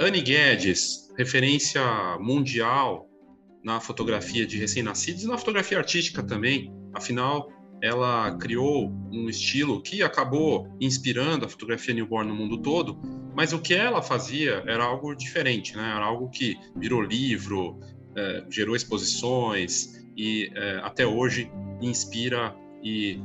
Annie Guedes, referência mundial na fotografia de recém-nascidos e na fotografia artística também. Afinal, ela criou um estilo que acabou inspirando a fotografia newborn no mundo todo, mas o que ela fazia era algo diferente, né? Era algo que virou livro, é, gerou exposições e é, até hoje inspira e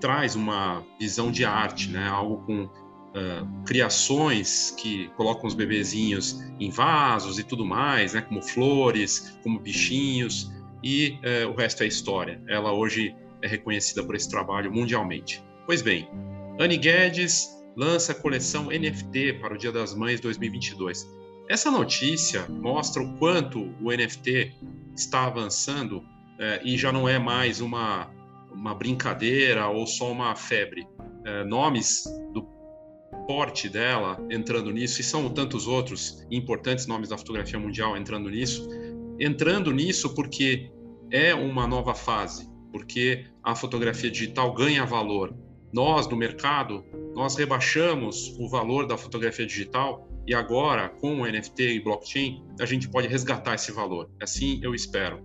traz uma visão de arte, né? Algo com uh, criações que colocam os bebezinhos em vasos e tudo mais, né? Como flores, como bichinhos e uh, o resto é história. Ela hoje é reconhecida por esse trabalho mundialmente. Pois bem, Anne Guedes lança a coleção NFT para o Dia das Mães 2022. Essa notícia mostra o quanto o NFT está avançando e já não é mais uma, uma brincadeira ou só uma febre. Nomes porte dela entrando nisso, e são tantos outros importantes nomes da fotografia mundial entrando nisso, entrando nisso porque é uma nova fase, porque a fotografia digital ganha valor. Nós, no mercado, nós rebaixamos o valor da fotografia digital e agora, com o NFT e blockchain, a gente pode resgatar esse valor. Assim eu espero.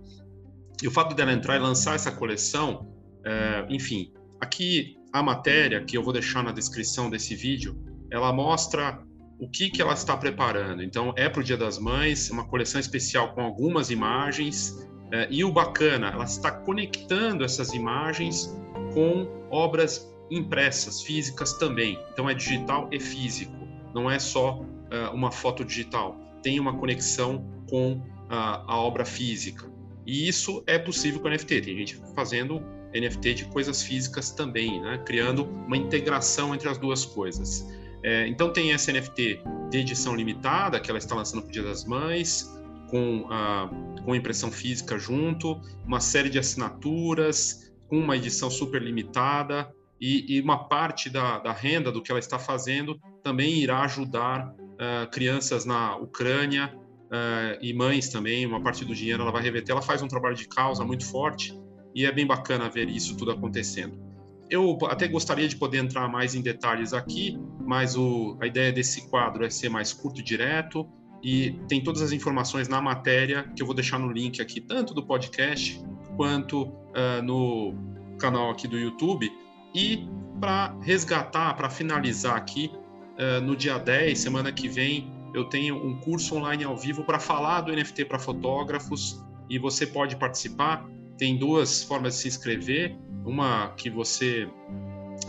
E o fato dela entrar e lançar essa coleção, é, enfim, aqui a matéria que eu vou deixar na descrição desse vídeo, ela mostra o que, que ela está preparando. Então, é para o Dia das Mães, uma coleção especial com algumas imagens, é, e o bacana, ela está conectando essas imagens com obras impressas, físicas também. Então é digital e físico, não é só uh, uma foto digital. Tem uma conexão com uh, a obra física. E isso é possível com NFT. Tem gente fazendo NFT de coisas físicas também, né? criando uma integração entre as duas coisas. É, então tem essa NFT de edição limitada, que ela está lançando para o Dia das Mães, com a com impressão física junto, uma série de assinaturas, com uma edição super limitada, e, e uma parte da, da, renda do que ela está fazendo também irá ajudar uh, crianças na Ucrânia uh, e mães também. Uma parte do dinheiro ela vai reverter. Ela faz um trabalho de causa muito forte e é bem bacana ver isso tudo acontecendo. Eu até gostaria de poder entrar mais em detalhes aqui, mas o, a ideia desse quadro é ser mais curto e direto e tem todas as informações na matéria que eu vou deixar no link aqui, tanto do podcast quanto uh, no canal aqui do YouTube. E para resgatar, para finalizar aqui, uh, no dia 10, semana que vem, eu tenho um curso online ao vivo para falar do NFT para fotógrafos e você pode participar. Tem duas formas de se inscrever: uma que você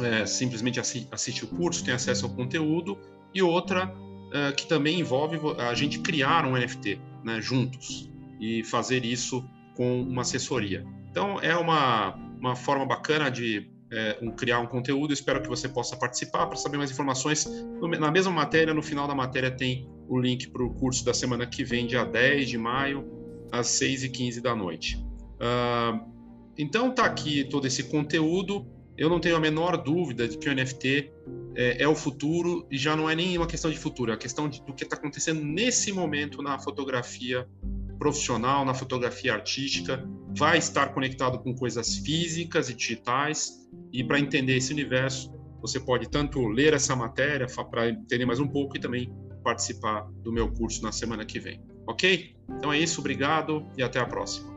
é, simplesmente assiste o curso, tem acesso ao conteúdo, e outra uh, que também envolve a gente criar um NFT né, juntos e fazer isso com uma assessoria. Então, é uma, uma forma bacana de é, um, criar um conteúdo. Espero que você possa participar. Para saber mais informações, no, na mesma matéria, no final da matéria, tem o link para o curso da semana que vem, dia 10 de maio, às 6h15 da noite. Uh, então, tá aqui todo esse conteúdo. Eu não tenho a menor dúvida de que o NFT é, é, o futuro e já não é nem uma questão de futuro, é a questão de, do que está acontecendo nesse momento na fotografia profissional, na fotografia artística, vai estar conectado com coisas físicas e digitais. E para entender esse universo, você pode tanto ler essa matéria para entender mais um pouco e também participar do meu curso na semana que vem. Ok? Então é isso, obrigado e até a próxima.